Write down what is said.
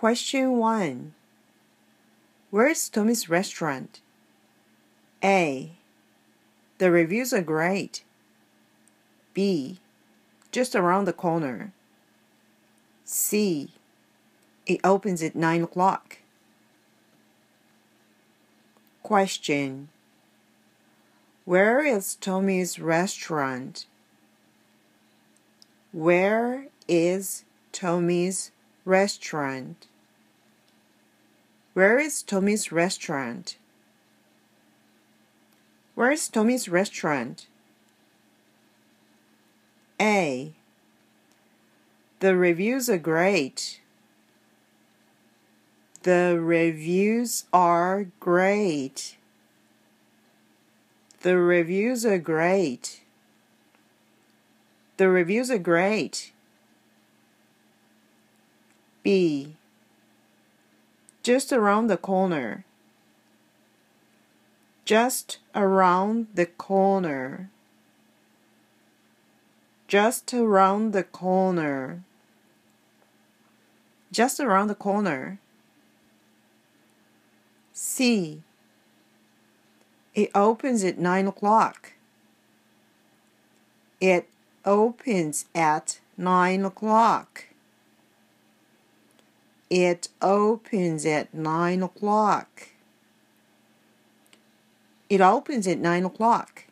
Question 1 Where's Tommy's restaurant? A. The reviews are great. B. Just around the corner. C. It opens at 9 o'clock. Question Where is Tommy's restaurant? Where is Tommy's restaurant? Where is Tommy's restaurant? Where is Tommy's restaurant? A. The reviews are great. The reviews are great. The reviews are great. The reviews are great. B. Just around the corner. Just around the corner. Just around the corner. Just around the corner. C. It opens at 9 o'clock. It opens at 9 o'clock. It opens at 9 o'clock. It opens at 9 o'clock.